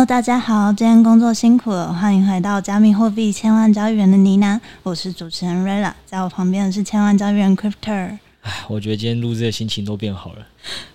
Hello，大家好，今天工作辛苦了，欢迎回到加密货币千万交易员的呢喃，我是主持人 Rella，在我旁边的是千万交易员 Crypter。唉，我觉得今天录制的心情都变好了。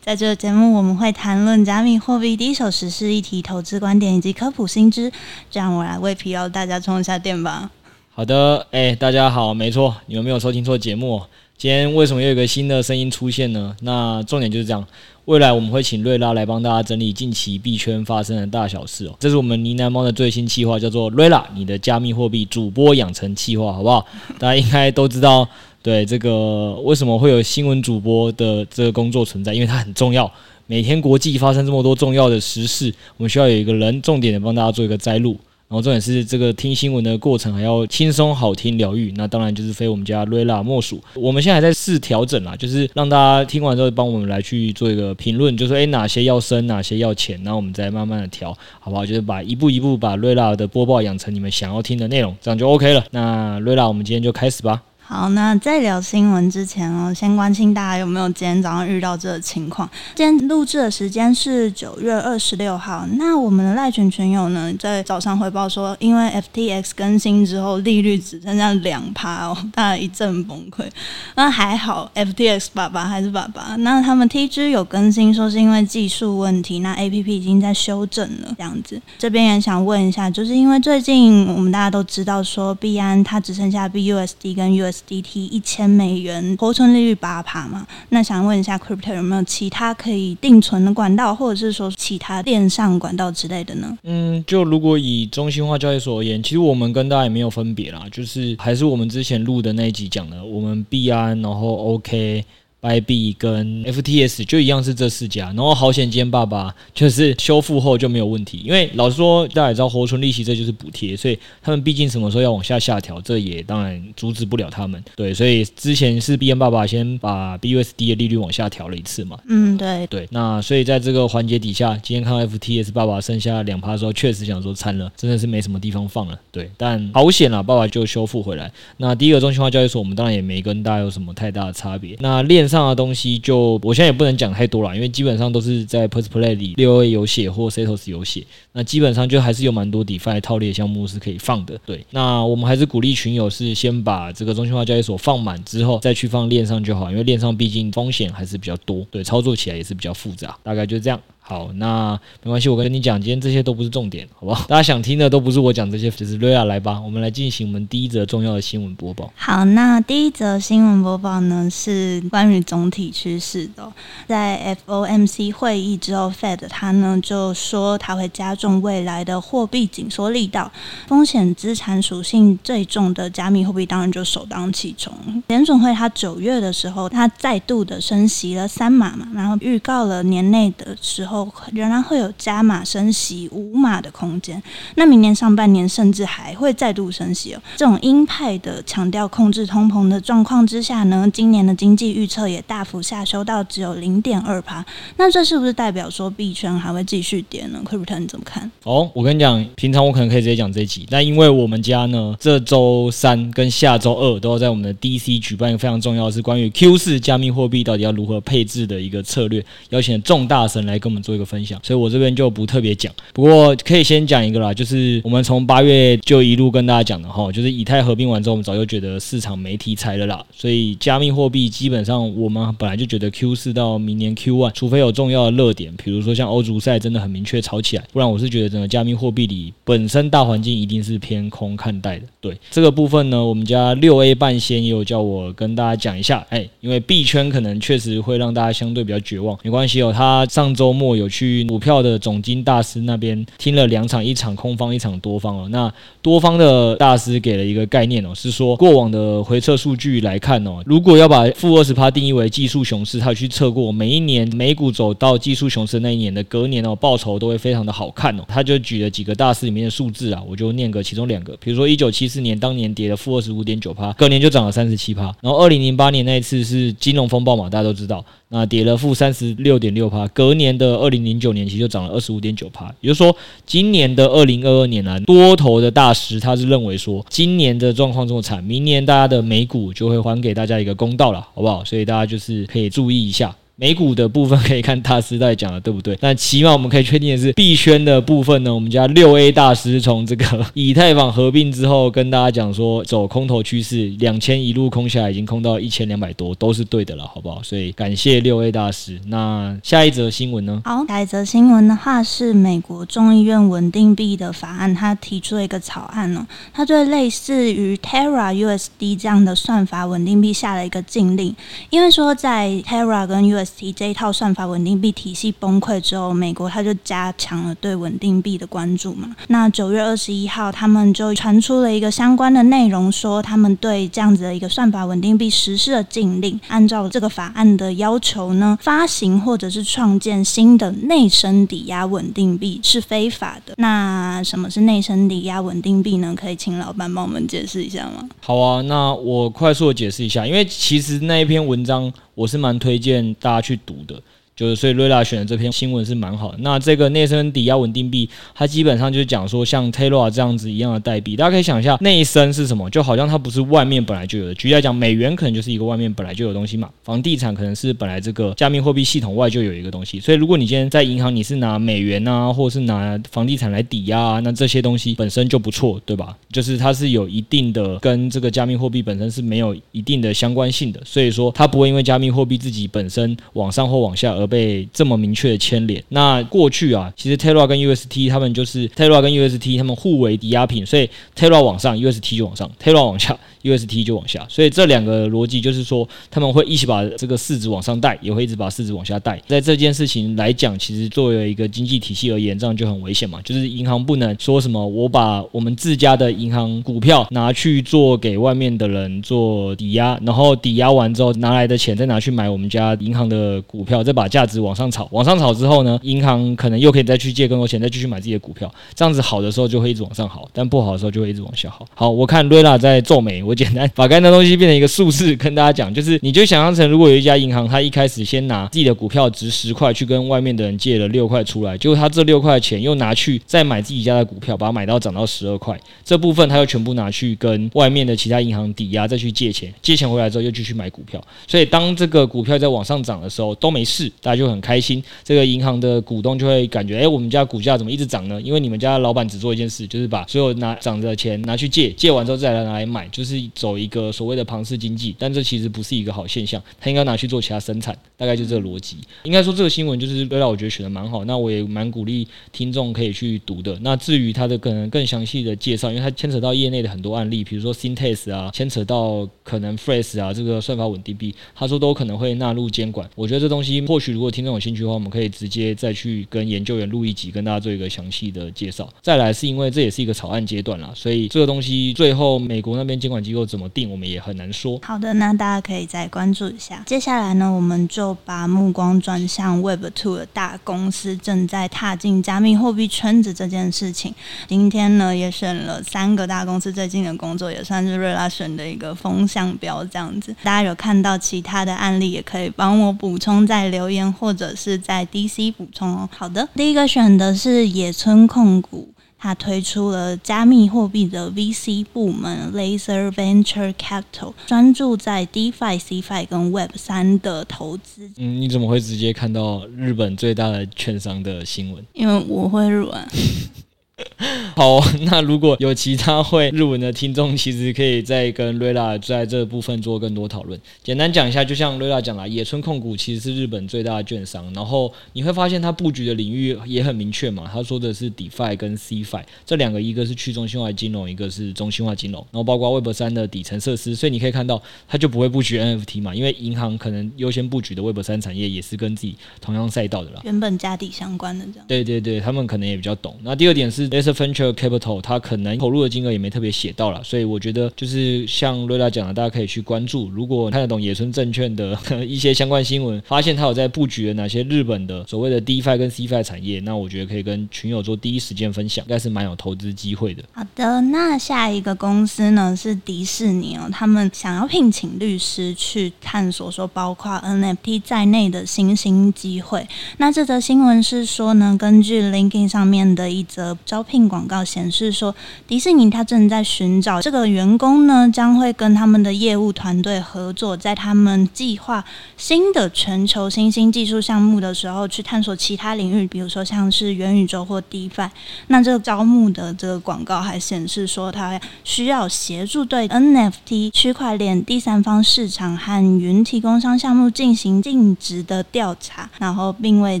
在这个节目，我们会谈论加密货币第一手时事议题、投资观点以及科普新知，这样我来为疲劳大家充一下电吧。好的，哎，大家好，没错，你们没有收听错节目。今天为什么又有一个新的声音出现呢？那重点就是这样。未来我们会请瑞拉来帮大家整理近期币圈发生的大小事哦。这是我们呢喃猫的最新计划，叫做瑞拉你的加密货币主播养成计划，好不好？大家应该都知道，对这个为什么会有新闻主播的这个工作存在，因为它很重要。每天国际发生这么多重要的时事，我们需要有一个人重点的帮大家做一个摘录。然后重点是这个听新闻的过程还要轻松好听疗愈，那当然就是非我们家瑞拉莫属。我们现在还在试调整啦，就是让大家听完之后帮我们来去做一个评论，就说诶哪些要深，哪些要浅，然后我们再慢慢的调，好不好？就是把一步一步把瑞拉的播报养成你们想要听的内容，这样就 OK 了。那瑞拉，我们今天就开始吧。好，那在聊新闻之前哦，先关心大家有没有今天早上遇到这个情况。今天录制的时间是九月二十六号。那我们的赖群群友呢，在早上回报说，因为 FTX 更新之后，利率只剩下两趴哦，大家一阵崩溃。那还好，FTX 爸爸还是爸爸。那他们 TG 有更新说是因为技术问题，那 APP 已经在修正了，这样子。这边也想问一下，就是因为最近我们大家都知道说，币安它只剩下 BUSD 跟 US。DT 一千美元活存利率八趴嘛？那想问一下，Crypto 有没有其他可以定存的管道，或者是说其他电上管道之类的呢？嗯，就如果以中心化交易所而言，其实我们跟大家也没有分别啦，就是还是我们之前录的那一集讲的，我们币安，然后 OK。Bybit 跟 FTS 就一样是这四家，然后好险今天爸爸就是修复后就没有问题，因为老实说大家也知道活存利息这就是补贴，所以他们毕竟什么时候要往下下调，这也当然阻止不了他们。对，所以之前是币安爸爸先把 BUSD 的利率往下调了一次嘛。嗯，对对。那所以在这个环节底下，今天看到 FTS 爸爸剩下两趴的时候，确实想说惨了，真的是没什么地方放了。对，但好险啊，爸爸就修复回来。那第一个中心化交易所，我们当然也没跟大家有什么太大的差别。那链上的东西就我现在也不能讲太多了，因为基本上都是在 PursePlay 里六 A 有写或 Setos 有写，那基本上就还是有蛮多 DeFi 套利的项目是可以放的。对，那我们还是鼓励群友是先把这个中心化交易所放满之后再去放链上就好，因为链上毕竟风险还是比较多，对，操作起来也是比较复杂，大概就这样。好，那没关系，我跟你讲，今天这些都不是重点，好不好？大家想听的都不是我讲这些，就是瑞亚来吧，我们来进行我们第一则重要的新闻播报。好，那第一则新闻播报呢是关于总体趋势的，在 FOMC 会议之后，Fed 他呢就说他会加重未来的货币紧缩力道，风险资产属性最重的加密货币当然就首当其冲。联准会他九月的时候，他再度的升息了三码嘛，然后预告了年内的时候。仍然会有加码升息五码的空间，那明年上半年甚至还会再度升息哦。这种鹰派的强调控制通膨的状况之下呢，今年的经济预测也大幅下修到只有零点二趴。那这是不是代表说币圈还会继续跌呢？Crypto 你怎么看？哦，我跟你讲，平常我可能可以直接讲这一集，但因为我们家呢，这周三跟下周二都要在我们的 DC 举办一个非常重要的是关于 Q 四加密货币到底要如何配置的一个策略，邀请众大神来跟我们做。一个分享，所以我这边就不特别讲。不过可以先讲一个啦，就是我们从八月就一路跟大家讲的哈，就是以太合并完之后，我们早就觉得市场没题材了啦。所以加密货币基本上我们本来就觉得 Q 四到明年 Q one，除非有重要的热点，比如说像欧足赛真的很明确炒起来，不然我是觉得整个加密货币里本身大环境一定是偏空看待的。对这个部分呢，我们家六 A 半仙也有叫我跟大家讲一下，哎，因为币圈可能确实会让大家相对比较绝望，没关系哦，他上周末。我有去股票的总经大师那边听了两场，一场空方，一场多方哦。那多方的大师给了一个概念哦，是说过往的回测数据来看哦，如果要把负二十趴定义为技术熊市，他去测过每一年美股走到技术熊市那一年的隔年哦，报酬都会非常的好看哦。他就举了几个大师里面的数字啊，我就念个其中两个，比如说一九七四年当年跌了负二十五点九趴，隔年就涨了三十七趴。然后二零零八年那一次是金融风暴嘛，大家都知道。那跌了负三十六点六趴，隔年的二零零九年其实就涨了二十五点九趴，也就是说，今年的二零二二年呢，多头的大师他是认为说，今年的状况这么惨，明年大家的美股就会还给大家一个公道了，好不好？所以大家就是可以注意一下。美股的部分可以看大师在讲的对不对？但起码我们可以确定的是，币圈的部分呢，我们家六 A 大师从这个 以太坊合并之后，跟大家讲说走空头趋势，两千一路空下来，已经空到一千两百多，都是对的了，好不好？所以感谢六 A 大师。那下一则新闻呢？好，下一则新闻的话是美国众议院稳定币的法案，他提出了一个草案呢，它对类似于 Terra USD 这样的算法稳定币下了一个禁令，因为说在 Terra 跟 US 这一套算法稳定币体系崩溃之后，美国它就加强了对稳定币的关注嘛。那九月二十一号，他们就传出了一个相关的内容，说他们对这样子的一个算法稳定币实施了禁令，按照这个法案的要求呢，发行或者是创建新的内生抵押稳定币是非法的。那什么是内生抵押稳定币呢？可以请老板帮我们解释一下吗？好啊，那我快速的解释一下，因为其实那一篇文章我是蛮推荐大家去读的。就是所以瑞拉选的这篇新闻是蛮好的。那这个内生抵押稳定币，它基本上就是讲说像 Terra 这样子一样的代币，大家可以想一下，内生是什么？就好像它不是外面本来就有的。举例来讲，美元可能就是一个外面本来就有的东西嘛。房地产可能是本来这个加密货币系统外就有一个东西。所以如果你今天在银行，你是拿美元啊，或者是拿房地产来抵押啊，那这些东西本身就不错，对吧？就是它是有一定的跟这个加密货币本身是没有一定的相关性的，所以说它不会因为加密货币自己本身往上或往下而被这么明。确的牵连。那过去啊，其实 Terra 跟 UST 他们就是 Terra 跟 UST 他们互为抵押品，所以 Terra 往上，UST 就往上；Terra 往下，UST 就往下。所以这两个逻辑就是说，他们会一起把这个市值往上带，也会一直把市值往下带。在这件事情来讲，其实作为一个经济体系而言，这样就很危险嘛。就是银行不能说什么，我把我们自家的银行股票拿去做给外面的人做抵押，然后抵押完之后拿来的钱再拿去买我们家银行的股票，再把价价值往上炒。往上炒之后呢，银行可能又可以再去借更多钱，再继续买自己的股票。这样子好的时候就会一直往上好，但不好的时候就会一直往下好。好，我看瑞拉在皱眉，我简单 把刚才的东西变成一个数字跟大家讲，就是你就想象成，如果有一家银行，他一开始先拿自己的股票值十块去跟外面的人借了六块出来，结果他这六块钱又拿去再买自己家的股票，把它买到涨到十二块，这部分他又全部拿去跟外面的其他银行抵押，再去借钱，借钱回来之后又继续买股票。所以当这个股票在往上涨的时候都没事，大家就很开心。这个银行的股东就会感觉，哎，我们家股价怎么一直涨呢？因为你们家老板只做一件事，就是把所有拿涨的钱拿去借，借完之后再来拿来买，就是走一个所谓的庞氏经济。但这其实不是一个好现象，他应该拿去做其他生产，大概就这个逻辑。应该说这个新闻就是让我觉得选的蛮好，那我也蛮鼓励听众可以去读的。那至于它的可能更详细的介绍，因为它牵扯到业内的很多案例，比如说 Synthetix 啊，牵扯到可能 Phrase 啊这个算法稳定币，他说都可能会纳入监管。我觉得这东西或许如果听众有兴趣的话，我们可以。直接再去跟研究员录一集，跟大家做一个详细的介绍。再来是因为这也是一个草案阶段啦，所以这个东西最后美国那边监管机构怎么定，我们也很难说。好的，那大家可以再关注一下。接下来呢，我们就把目光转向 Web Two 的大公司正在踏进加密货币圈子这件事情。今天呢，也选了三个大公司最近的工作，也算是瑞拉选的一个风向标这样子。大家有看到其他的案例，也可以帮我补充在留言或者是在 D。C 补充哦，好的，第一个选的是野村控股，它推出了加密货币的 VC 部门 Laser Venture Capital，专注在 DeFi、CeFi 跟 Web 三的投资。嗯，你怎么会直接看到日本最大的券商的新闻？因为我会日文。好，那如果有其他会日文的听众，其实可以再跟瑞拉在这部分做更多讨论。简单讲一下，就像瑞拉讲了，野村控股其实是日本最大的券商，然后你会发现它布局的领域也很明确嘛。他说的是 DeFi 跟 CeFi 这两个，一个是去中心化金融，一个是中心化金融，然后包括 Web 三的底层设施。所以你可以看到，它就不会布局 NFT 嘛，因为银行可能优先布局的 Web 三产业也是跟自己同样赛道的啦，原本家底相关的这样。对对对，他们可能也比较懂。那第二点是 Laser Venture Capital，它可能投入的金额也没特别写到了，所以我觉得就是像瑞拉讲的，大家可以去关注。如果看得懂野村证券的 一些相关新闻，发现他有在布局了哪些日本的所谓的 DeFi 跟 Cfi 产业，那我觉得可以跟群友做第一时间分享，应该是蛮有投资机会的。好的，那下一个公司呢是迪士尼哦，他们想要聘请律师去探索说包括 NFT 在内的新兴机会。那这则新闻是说呢，根据 LinkedIn 上面的一则招聘。聘广告显示说，迪士尼它正在寻找这个员工呢，将会跟他们的业务团队合作，在他们计划新的全球新兴技术项目的时候，去探索其他领域，比如说像是元宇宙或 DeFi。那这个招募的这个广告还显示说，它需要协助对 NFT 区块链第三方市场和云提供商项目进行尽职的调查，然后并为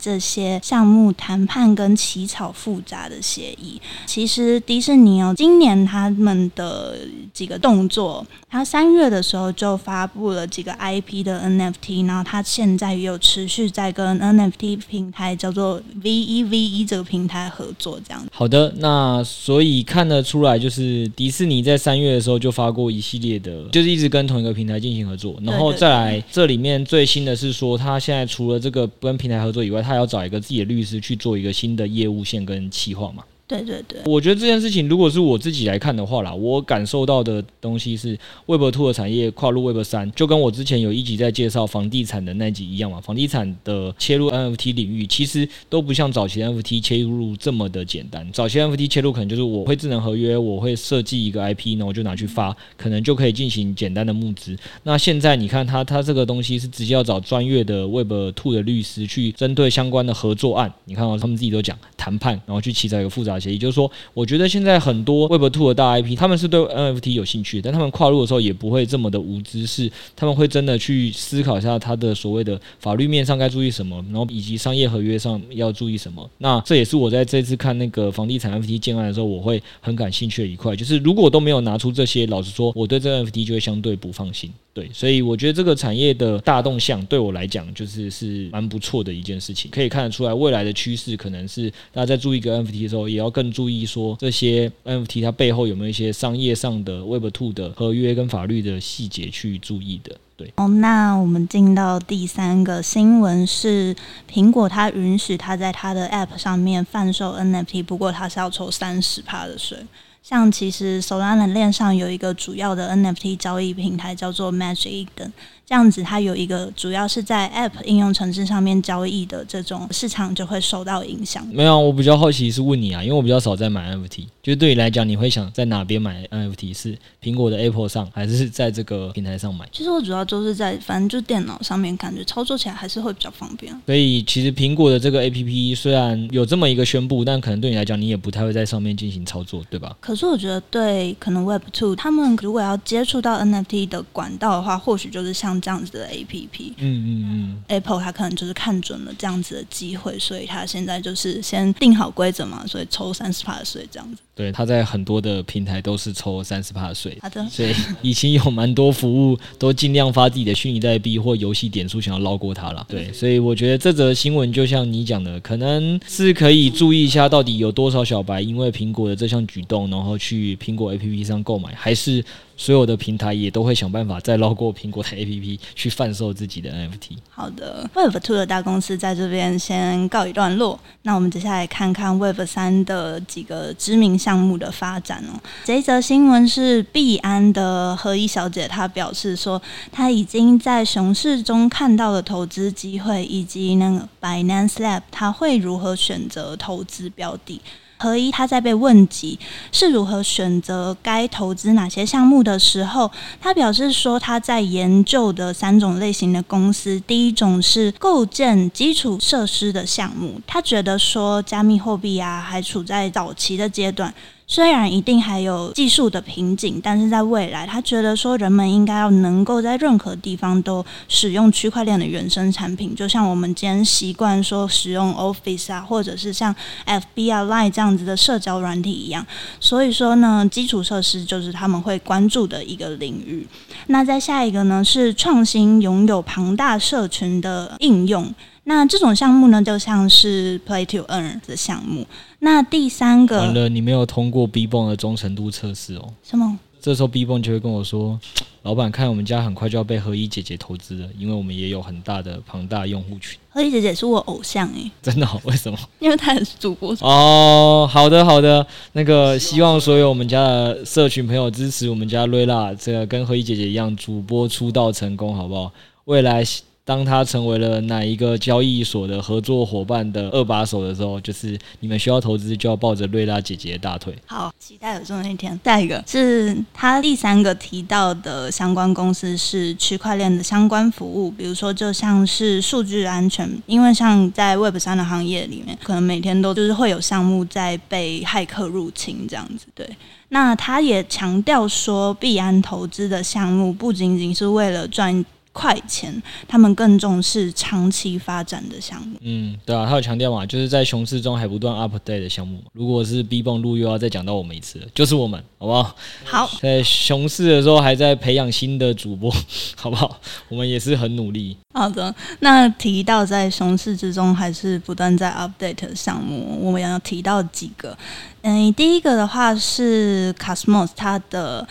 这些项目谈判跟起草复杂的协议。其实迪士尼哦，今年他们的几个动作，他三月的时候就发布了几个 IP 的 NFT，然后他现在也有持续在跟 NFT 平台叫做 VEVE 这个平台合作，这样。好的，那所以看得出来，就是迪士尼在三月的时候就发过一系列的，就是一直跟同一个平台进行合作，然后再来这里面最新的是说，他现在除了这个跟平台合作以外，他要找一个自己的律师去做一个新的业务线跟企划嘛。对对对，我觉得这件事情如果是我自己来看的话啦，我感受到的东西是 Web Two 的产业跨入 Web 三，就跟我之前有一集在介绍房地产的那集一样嘛。房地产的切入 NFT 领域，其实都不像早期 NFT 切入这么的简单。早期 NFT 切入可能就是我会智能合约，我会设计一个 IP，那我就拿去发，可能就可以进行简单的募资。那现在你看它，它这个东西是直接要找专业的 Web Two 的律师去针对相关的合作案，你看到他们自己都讲谈判，然后去起草一个复杂。协议就是说，我觉得现在很多 Web Two 的大 IP，他们是对 NFT 有兴趣，但他们跨入的时候也不会这么的无知是，他们会真的去思考一下他的所谓的法律面上该注意什么，然后以及商业合约上要注意什么。那这也是我在这次看那个房地产 NFT 建案的时候，我会很感兴趣的一块，就是如果都没有拿出这些，老实说，我对这个 NFT 就会相对不放心。对，所以我觉得这个产业的大动向对我来讲，就是是蛮不错的一件事情。可以看得出来，未来的趋势可能是大家在注意一个 NFT 的时候，也要要更注意说这些 NFT 它背后有没有一些商业上的 Web Two 的合约跟法律的细节去注意的。对，哦，那我们进到第三个新闻是，苹果它允许它在它的 App 上面贩售 NFT，不过它是要抽三十趴的税。像其实 Solana 链上有一个主要的 NFT 交易平台叫做 Magic Eden。这样子，它有一个主要是在 App 应用程式上面交易的这种市场就会受到影响。没有，我比较好奇是问你啊，因为我比较少在买 NFT，就是对你来讲，你会想在哪边买 NFT？是苹果的 Apple 上，还是在这个平台上买？其实我主要就是在，反正就电脑上面，感觉操作起来还是会比较方便。所以其实苹果的这个 APP 虽然有这么一个宣布，但可能对你来讲，你也不太会在上面进行操作，对吧？可是我觉得，对可能 Web Two 他们如果要接触到 NFT 的管道的话，或许就是像。这样子的 A P P，嗯嗯嗯，Apple 它可能就是看准了这样子的机会，所以它现在就是先定好规则嘛，所以抽三十趴的税这样子。对，他在很多的平台都是抽三十趴的税。好的，所以已经有蛮多服务都尽量发自己的虚拟代币或游戏点数，想要捞过他了。对，所以我觉得这则新闻就像你讲的，可能是可以注意一下，到底有多少小白因为苹果的这项举动，然后去苹果 A P P 上购买，还是？所有的平台也都会想办法再捞过苹果的 APP 去贩售自己的 NFT。好的，Web2 的大公司在这边先告一段落。那我们接下来看看 Web3 的几个知名项目的发展哦。这一则新闻是币安的何一小姐，她表示说，她已经在熊市中看到了投资机会，以及那个 Binance Lab 她会如何选择投资标的。何一他在被问及是如何选择该投资哪些项目的时候，他表示说他在研究的三种类型的公司，第一种是构建基础设施的项目，他觉得说加密货币啊还处在早期的阶段。虽然一定还有技术的瓶颈，但是在未来，他觉得说人们应该要能够在任何地方都使用区块链的原生产品，就像我们今天习惯说使用 Office 啊，或者是像 FB、Line 这样子的社交软体一样。所以说呢，基础设施就是他们会关注的一个领域。那在下一个呢，是创新拥有庞大社群的应用。那这种项目呢，就像是 Play to Earn 的项目。那第三个，完了，你没有通过 BBON 的忠诚度测试哦。什么？这时候 BBON 就会跟我说：“老板，看我们家很快就要被何一姐姐投资了，因为我们也有很大的庞大用户群。”何一姐姐是我偶像诶，真的？为什么？因为她也是主播哦。好的，好的。那个希望所有我们家的社群朋友支持我们家瑞拉，这个跟何一姐姐一样，主播出道成功，好不好？未来。当他成为了哪一个交易所的合作伙伴的二把手的时候，就是你们需要投资，就要抱着瑞拉姐姐的大腿。好，期待有这么一天。下一个是他第三个提到的相关公司是区块链的相关服务，比如说就像是数据安全，因为像在 Web 三的行业里面，可能每天都就是会有项目在被骇客入侵这样子。对，那他也强调说，币安投资的项目不仅仅是为了赚。快钱，他们更重视长期发展的项目。嗯，对啊，他有强调嘛，就是在熊市中还不断 update 的项目。如果是 B 泵路又要再讲到我们一次了，就是我们，好不好？好，在熊市的时候还在培养新的主播，好不好？我们也是很努力。好的，那提到在熊市之中还是不断在 update 的项目，我们要提到几个。嗯，第一个的话是 Cosmos，它的。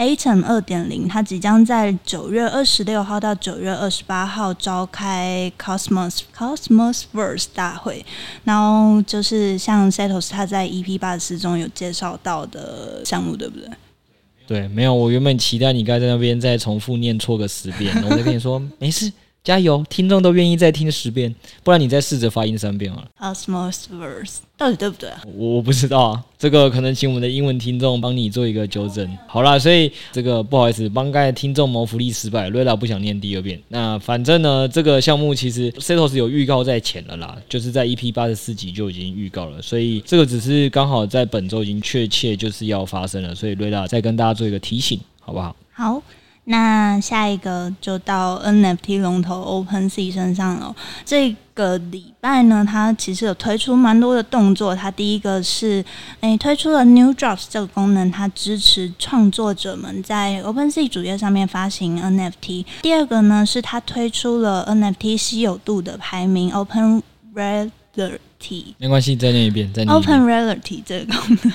Atom 二点零，它即将在九月二十六号到九月二十八号召开 Cosmos Cosmos Verse 大会，然后就是像 Setos 他在 EP 八十四中有介绍到的项目，对不对？对，没有，我原本期待你该在那边再重复念错个十遍，我就跟你说 没事。加油！听众都愿意再听十遍，不然你再试着发音三遍好了。Cosmos 到底对不对啊？我我不知道啊，这个可能请我们的英文听众帮你做一个纠正。好啦，所以这个不好意思，帮刚才听众谋福利失败。瑞拉不想念第二遍。那反正呢，这个项目其实 Setos 有预告在前了啦，就是在 EP 八十四集就已经预告了，所以这个只是刚好在本周已经确切就是要发生了，所以瑞拉再跟大家做一个提醒，好不好？好。那下一个就到 NFT 龙头 OpenSea 身上了。这个礼拜呢，它其实有推出蛮多的动作。它第一个是，诶，推出了 New Drops 这个功能，它支持创作者们在 OpenSea 主页上面发行 NFT。第二个呢，是它推出了 NFT 稀有度的排名 Open Rarity。没关系，再念一遍，再念一遍。Open Rarity 这个功能。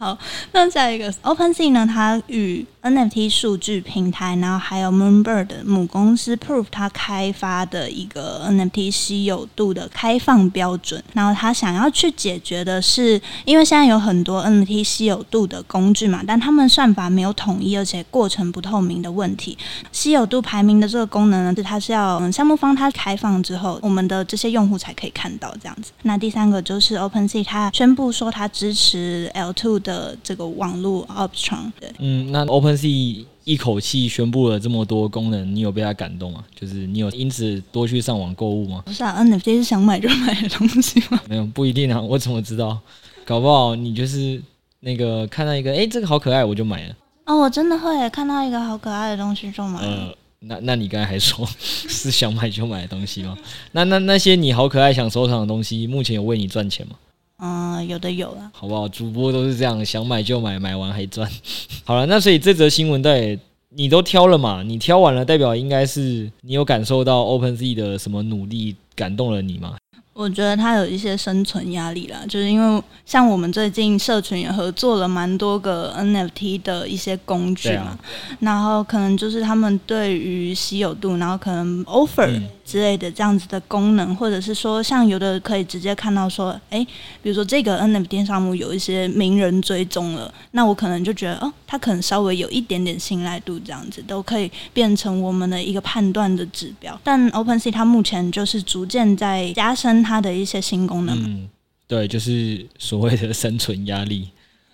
好，那下一个 OpenSea 呢？它与 NFT 数据平台，然后还有 Moonbird 母公司 Proof，它开发的一个 NFT 稀有度的开放标准。然后它想要去解决的是，因为现在有很多 NFT 稀有度的工具嘛，但他们算法没有统一，而且过程不透明的问题。稀有度排名的这个功能呢，是它是要项目方它开放之后，我们的这些用户才可以看到这样子。那第三个就是 OpenSea，它宣布说它支持 L2 的这个网络 Option。对，嗯，那 OpenSea 一口气宣布了这么多功能，你有被它感动吗？就是你有因此多去上网购物吗？不是啊，NFT 是想买就买的东西吗？没有，不一定啊，我怎么知道？搞不好你就是那个看到一个，哎，这个好可爱，我就买了。哦，我真的会看到一个好可爱的东西就买了。呃，那那你刚才还说 是想买就买的东西吗？那那那些你好可爱想收藏的东西，目前有为你赚钱吗？嗯，有的有了，好不好？主播都是这样，想买就买，买完还赚。好了，那所以这则新闻代你都挑了嘛？你挑完了，代表应该是你有感受到 OpenZ 的什么努力感动了你吗？我觉得他有一些生存压力啦，就是因为像我们最近社群也合作了蛮多个 NFT 的一些工具嘛，啊、然后可能就是他们对于稀有度，然后可能 offer、嗯。之类的这样子的功能，或者是说，像有的可以直接看到说，哎，比如说这个 NFT 项目有一些名人追踪了，那我可能就觉得，哦，他可能稍微有一点点信赖度，这样子都可以变成我们的一个判断的指标。但 OpenSea 它目前就是逐渐在加深它的一些新功能。嗯，对，就是所谓的生存压力。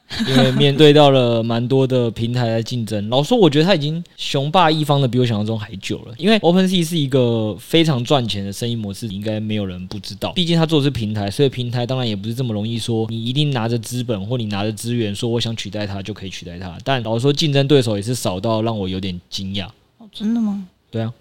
因为面对到了蛮多的平台的竞争，老实说，我觉得他已经雄霸一方的比我想象中还久了。因为 OpenSea 是一个非常赚钱的生意模式，应该没有人不知道。毕竟他做的是平台，所以平台当然也不是这么容易说你一定拿着资本或你拿着资源说我想取代它就可以取代它。但老实说，竞争对手也是少到让我有点惊讶。哦，真的吗？对啊，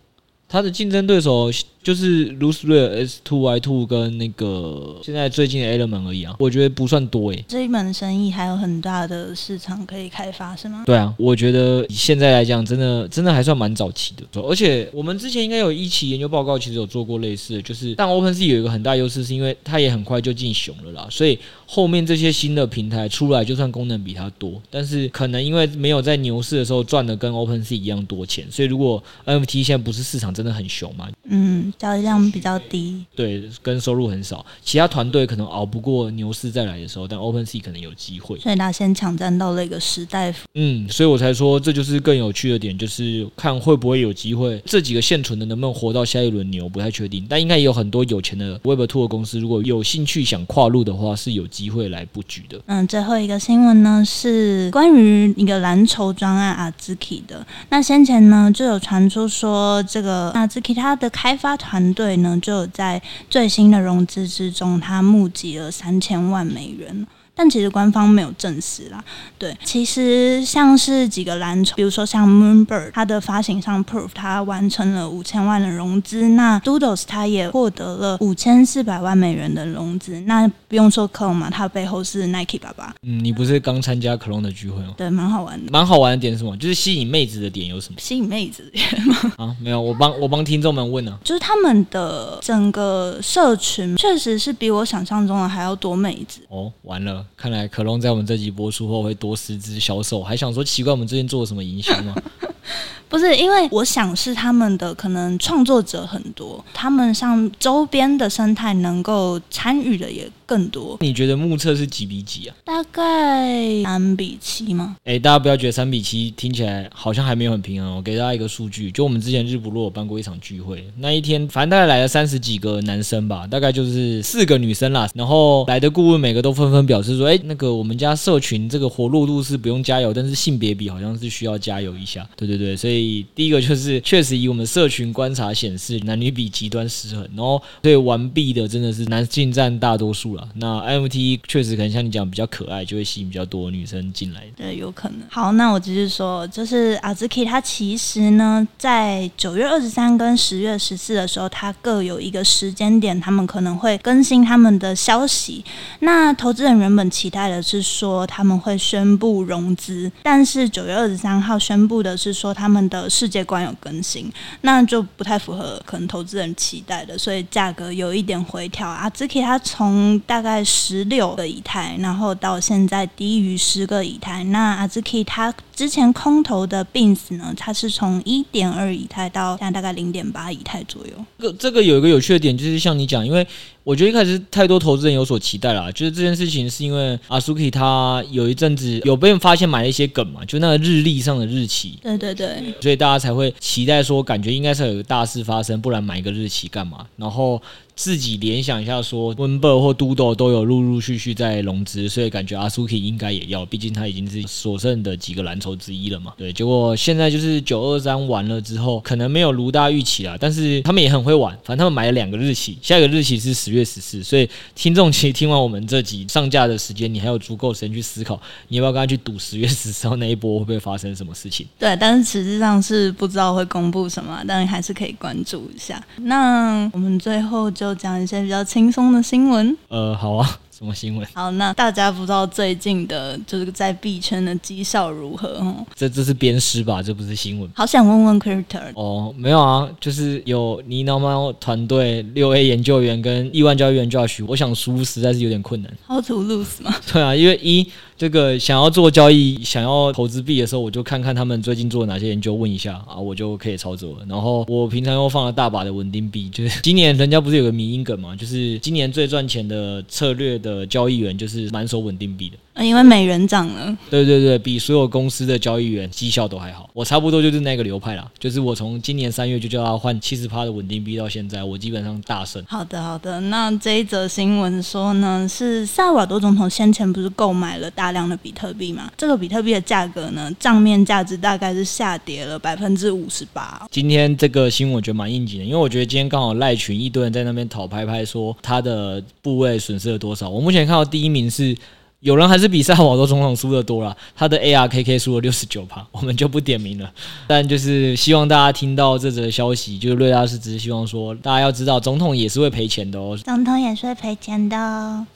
他的竞争对手。就是 LooksRare S2Y2 跟那个现在最近的 Element 而已啊，我觉得不算多诶、欸。这一门生意还有很大的市场可以开发，是吗？对啊，我觉得以现在来讲，真的真的还算蛮早期的。而且我们之前应该有一期研究报告，其实有做过类似的，就是但 OpenSea 有一个很大优势，是因为它也很快就进熊了啦，所以后面这些新的平台出来，就算功能比它多，但是可能因为没有在牛市的时候赚的跟 OpenSea 一样多钱，所以如果 NFT 现在不是市场真的很熊嘛，嗯。交易量比较低，对，跟收入很少。其他团队可能熬不过牛市再来的时候，但 OpenSea 可能有机会。所以他先抢占到了一个时代。嗯，所以我才说这就是更有趣的点，就是看会不会有机会。这几个现存的能不能活到下一轮牛，不太确定。但应该也有很多有钱的 Web2 的公司，如果有兴趣想跨入的话，是有机会来布局的。嗯，最后一个新闻呢是关于一个蓝筹专案 Azuki 的。那先前呢就有传出说，这个 Azuki 它的开发团队呢就在最新的融资之中，它募集了三千万美元。但其实官方没有证实啦。对，其实像是几个蓝筹，比如说像 Moonbird，它的发行商 Proof，它完成了五千万的融资。那 Doodles 它也获得了五千四百万美元的融资。那不用说 Clone 嘛，它背后是 Nike 爸爸。嗯，你不是刚参加 Clone 的聚会吗？对，蛮好玩的。蛮好玩的点是什么？就是吸引妹子的点有什么？吸引妹子的点吗？啊，没有，我帮我帮听众们问呢、啊。就是他们的整个社群确实是比我想象中的还要多妹子。哦，完了。看来可隆在我们这集播出后会多十只销售，还想说奇怪，我们最近做了什么营销吗？不是，因为我想是他们的可能创作者很多，他们像周边的生态能够参与的也更多。你觉得目测是几比几啊？大概三比七吗？哎、欸，大家不要觉得三比七听起来好像还没有很平衡。我给大家一个数据，就我们之前日不落有办过一场聚会，那一天反正大概来了三十几个男生吧，大概就是四个女生啦。然后来的顾问每个都纷纷表示说：“哎、欸，那个我们家社群这个活络度是不用加油，但是性别比好像是需要加油一下。”对对对，所以。第一个就是确实以我们社群观察显示，男女比极端失衡，然后对完毕的真的是男性占大多数了。那 M T 确实可能像你讲比较可爱，就会吸引比较多女生进来。对，有可能。好，那我继续说，就是 Azuki 它其实呢，在九月二十三跟十月十四的时候，他各有一个时间点，他们可能会更新他们的消息。那投资人原本期待的是说他们会宣布融资，但是九月二十三号宣布的是说他们。的世界观有更新，那就不太符合可能投资人期待的，所以价格有一点回调啊。Azuki 它从大概十六个以太，然后到现在低于十个以太。那 Azuki 它之前空投的 Beans 呢，它是从一点二以太到现在大概零点八以太左右。这个这个有一个有趣的点，就是像你讲，因为。我觉得一开始太多投资人有所期待啦，就是这件事情是因为阿苏 k i 他有一阵子有被人发现买了一些梗嘛，就那个日历上的日期，对对对，所以大家才会期待说，感觉应该是有个大事发生，不然买一个日期干嘛？然后。自己联想一下，说 Moonbird 或都斗都有陆陆续续在融资，所以感觉阿苏 k 应该也要，毕竟他已经是所剩的几个蓝筹之一了嘛。对，结果现在就是九二三完了之后，可能没有如大预期啦，但是他们也很会玩，反正他们买了两个日期，下一个日期是十月十四，所以听众其实听完我们这集上架的时间，你还有足够时间去思考，你要不要跟他去赌十月十四号那一波会不会发生什么事情？对，但是实质上是不知道会公布什么，但还是可以关注一下。那我们最后就。就讲一些比较轻松的新闻。呃，好啊，什么新闻？好，那大家不知道最近的就是在币圈的绩效如何？哦，这这是鞭尸吧？这不是新闻。好想问问 Crypto。哦，没有啊，就是有尼诺猫团队六 A 研究员跟亿万交易员 Josh，我想输实在是有点困难。How to lose 吗？对啊，因为一。这个想要做交易、想要投资币的时候，我就看看他们最近做哪些研究，问一下啊，我就可以操作了。然后我平常又放了大把的稳定币，就是今年人家不是有个迷因梗嘛，就是今年最赚钱的策略的交易员就是满手稳定币的。因为美元涨了，对对对，比所有公司的交易员绩效都还好。我差不多就是那个流派啦，就是我从今年三月就叫他换七十趴的稳定币到现在，我基本上大胜。好的好的，那这一则新闻说呢，是萨瓦多总统先前不是购买了大量的比特币嘛？这个比特币的价格呢，账面价值大概是下跌了百分之五十八。今天这个新闻我觉得蛮应景的，因为我觉得今天刚好赖群一堆人在那边讨拍拍，说他的部位损失了多少。我目前看到第一名是。有人还是比萨尔瓦多总统输的多了，他的 ARKK 输了六十九趴，我们就不点名了。但就是希望大家听到这则消息，就是瑞拉是只是希望说，大家要知道总统也是会赔钱的哦。总统也是会赔钱的哦。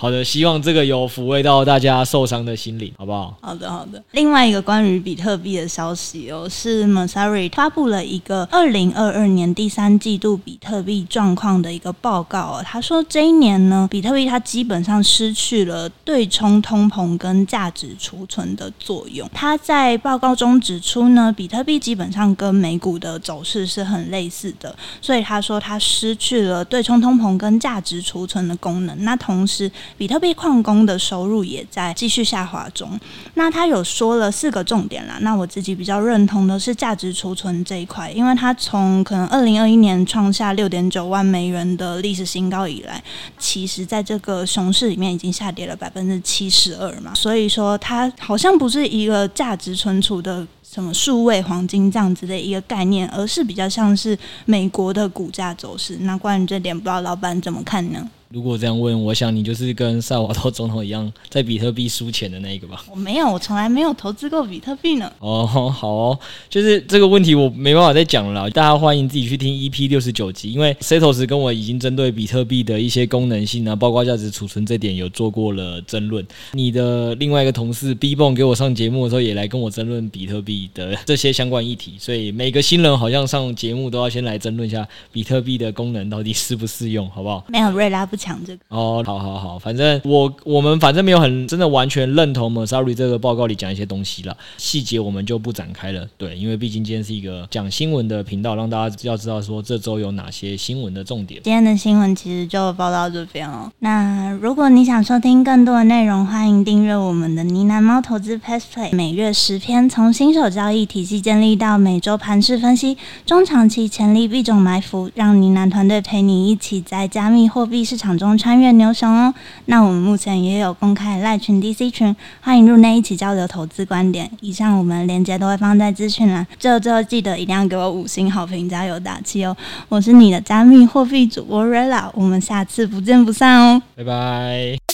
好的，希望这个有抚慰到大家受伤的心灵，好不好？好的，好的。另外一个关于比特币的消息哦，是 Messari 发布了一个二零二二年第三季度比特币状况的一个报告哦。他说这一年呢，比特币它基本上失去了对冲通膨跟价值储存的作用。他在报告中指出呢，比特币基本上跟美股的走势是很类似的，所以他说他失去了对冲通膨跟价值储存的功能。那同时，比特币矿工的收入也在继续下滑中。那他有说了四个重点啦，那我自己比较认同的是价值储存这一块，因为他从可能二零二一年创下六点九万美元的历史新高以来，其实在这个熊市里面已经下跌了百分之七十二嘛，所以说它好像不是一个价值存储的。什么数位黄金这样子的一个概念，而是比较像是美国的股价走势。那关于这点，不知道老板怎么看呢？如果这样问，我想你就是跟萨瓦多总统一样，在比特币输钱的那一个吧？我没有，我从来没有投资过比特币呢。哦，好哦，就是这个问题我没办法再讲了。大家欢迎自己去听 EP 六十九集，因为 Setos 跟我已经针对比特币的一些功能性啊，包括价值储存这点有做过了争论。你的另外一个同事 B Bone 给我上节目的时候，也来跟我争论比特币的这些相关议题。所以每个新人好像上节目都要先来争论一下比特币的功能到底适不适用，好不好？没有瑞拉不。抢这个哦，好好好，反正我我们反正没有很真的完全认同 Messari 这个报告里讲一些东西了，细节我们就不展开了。对，因为毕竟今天是一个讲新闻的频道，让大家要知道说这周有哪些新闻的重点。今天的新闻其实就报到这边哦。那如果你想收听更多的内容，欢迎订阅我们的呢喃猫投资 Press Play，每月十篇，从新手交易体系建立到每周盘势分析，中长期潜力币种埋伏，让呢喃团队陪你一起在加密货币市场。中穿越牛熊哦，那我们目前也有公开赖群 DC 群，欢迎入内一起交流投资观点。以上我们链接都会放在资讯栏。最后最后记得一定要给我五星好评，加油打气哦！我是你的加密货币主播 Rella，我们下次不见不散哦，拜拜。